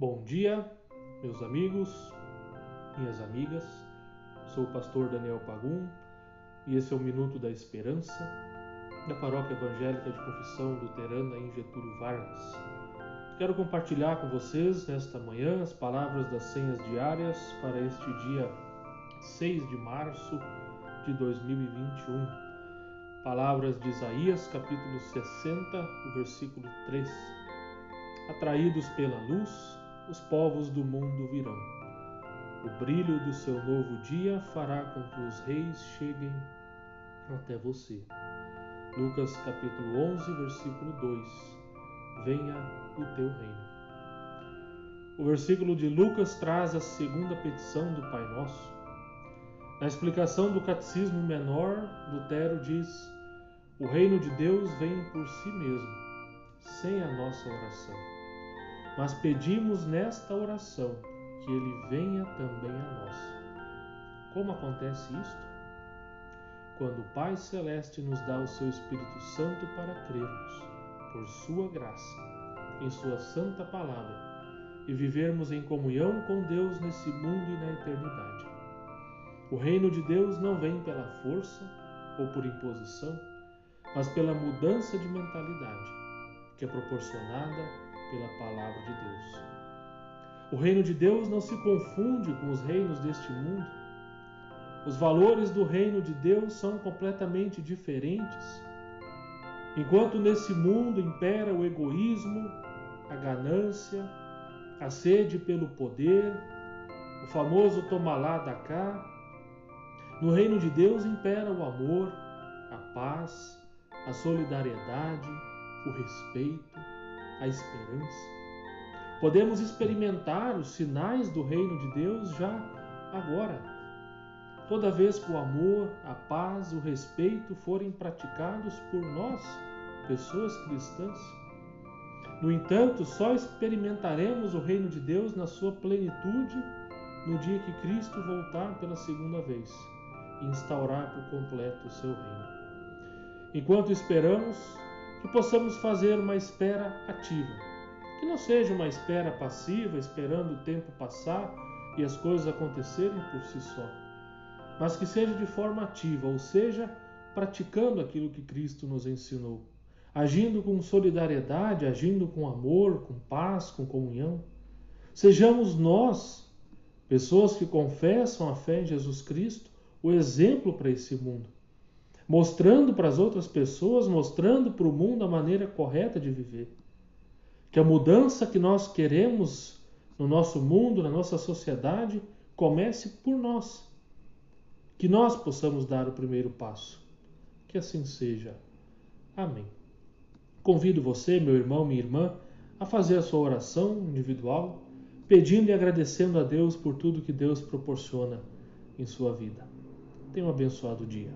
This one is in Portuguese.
Bom dia, meus amigos, minhas amigas. Sou o pastor Daniel Pagum e esse é o Minuto da Esperança da Paróquia Evangélica de Confissão Luterana em Getúlio Vargas. Quero compartilhar com vocês nesta manhã as palavras das senhas diárias para este dia 6 de março de 2021. Palavras de Isaías, capítulo 60, o versículo 3. Atraídos pela luz, os povos do mundo virão. O brilho do seu novo dia fará com que os reis cheguem até você. Lucas capítulo 11, versículo 2. Venha o teu reino. O versículo de Lucas traz a segunda petição do Pai Nosso. Na explicação do Catecismo Menor, Lutero diz: O reino de Deus vem por si mesmo, sem a nossa oração mas pedimos nesta oração que ele venha também a nós. Como acontece isto? Quando o Pai Celeste nos dá o seu Espírito Santo para crermos, por sua graça, em sua santa palavra, e vivermos em comunhão com Deus nesse mundo e na eternidade. O reino de Deus não vem pela força ou por imposição, mas pela mudança de mentalidade, que é proporcionada pela palavra de Deus. O reino de Deus não se confunde com os reinos deste mundo. Os valores do reino de Deus são completamente diferentes. Enquanto nesse mundo impera o egoísmo, a ganância, a sede pelo poder, o famoso toma lá da cá, no reino de Deus impera o amor, a paz, a solidariedade, o respeito, a esperança. Podemos experimentar os sinais do reino de Deus já agora. Toda vez que o amor, a paz, o respeito forem praticados por nós, pessoas cristãs. No entanto, só experimentaremos o reino de Deus na sua plenitude no dia que Cristo voltar pela segunda vez e instaurar por completo o seu reino. Enquanto esperamos, que possamos fazer uma espera ativa, que não seja uma espera passiva, esperando o tempo passar e as coisas acontecerem por si só, mas que seja de forma ativa, ou seja, praticando aquilo que Cristo nos ensinou, agindo com solidariedade, agindo com amor, com paz, com comunhão. Sejamos nós, pessoas que confessam a fé em Jesus Cristo, o exemplo para esse mundo mostrando para as outras pessoas, mostrando para o mundo a maneira correta de viver. Que a mudança que nós queremos no nosso mundo, na nossa sociedade, comece por nós. Que nós possamos dar o primeiro passo. Que assim seja. Amém. Convido você, meu irmão, minha irmã, a fazer a sua oração individual, pedindo e agradecendo a Deus por tudo que Deus proporciona em sua vida. Tenha um abençoado dia.